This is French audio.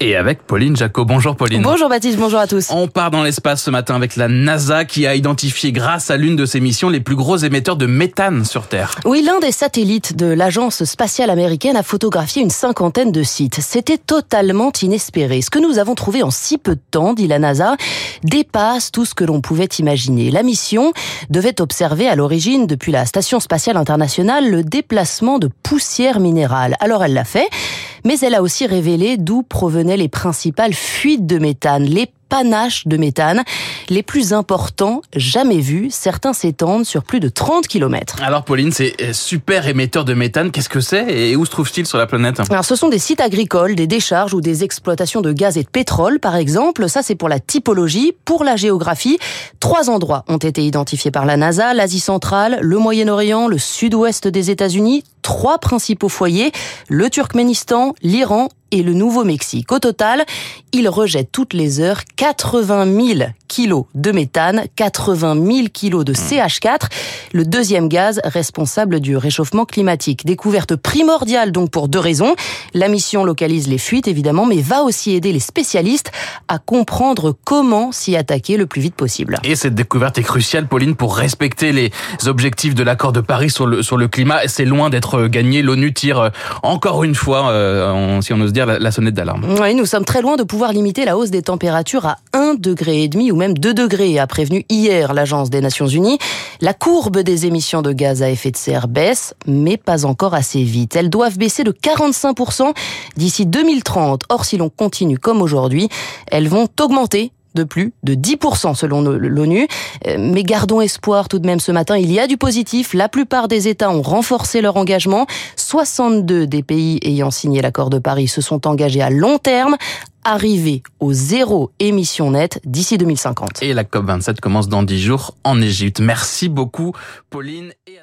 Et avec Pauline Jacot. Bonjour Pauline. Bonjour Baptiste, bonjour à tous. On part dans l'espace ce matin avec la NASA qui a identifié grâce à l'une de ses missions les plus gros émetteurs de méthane sur Terre. Oui, l'un des satellites de l'agence spatiale américaine a photographié une cinquantaine de sites. C'était totalement inespéré. Ce que nous avons trouvé en si peu de temps, dit la NASA, dépasse tout ce que l'on pouvait imaginer. La mission devait observer à l'origine, depuis la Station spatiale internationale, le déplacement de poussière minérale. Alors elle l'a fait mais elle a aussi révélé d'où provenaient les principales fuites de méthane, les panaches de méthane, les plus importants jamais vus. Certains s'étendent sur plus de 30 km. Alors Pauline, ces super émetteurs de méthane, qu'est-ce que c'est et où se trouve-t-il sur la planète? Alors ce sont des sites agricoles, des décharges ou des exploitations de gaz et de pétrole par exemple. Ça c'est pour la typologie, pour la géographie. Trois endroits ont été identifiés par la NASA, l'Asie centrale, le Moyen-Orient, le sud-ouest des États-Unis. Trois principaux foyers, le Turkménistan, l'Iran et le Nouveau-Mexique. Au total, il rejette toutes les heures 80 000 kilos de méthane, 80 000 kilos de CH4, le deuxième gaz responsable du réchauffement climatique. Découverte primordiale donc pour deux raisons. La mission localise les fuites évidemment, mais va aussi aider les spécialistes à comprendre comment s'y attaquer le plus vite possible. Et cette découverte est cruciale, Pauline, pour respecter les objectifs de l'accord de Paris sur le, sur le climat. C'est loin d'être gagné. L'ONU tire encore une fois, euh, si on ose dire, la, sonnette d'alarme. Oui, nous sommes très loin de pouvoir limiter la hausse des températures à 1 degré et demi ou même 2 degrés, a prévenu hier l'Agence des Nations Unies. La courbe des émissions de gaz à effet de serre baisse, mais pas encore assez vite. Elles doivent baisser de 45% d'ici 2030. Or, si l'on continue comme aujourd'hui, elles vont augmenter de plus de 10% selon l'ONU. Euh, mais gardons espoir tout de même ce matin, il y a du positif. La plupart des États ont renforcé leur engagement. 62 des pays ayant signé l'accord de Paris se sont engagés à long terme arriver au zéro émission nette d'ici 2050. Et la COP27 commence dans 10 jours en Égypte. Merci beaucoup Pauline et.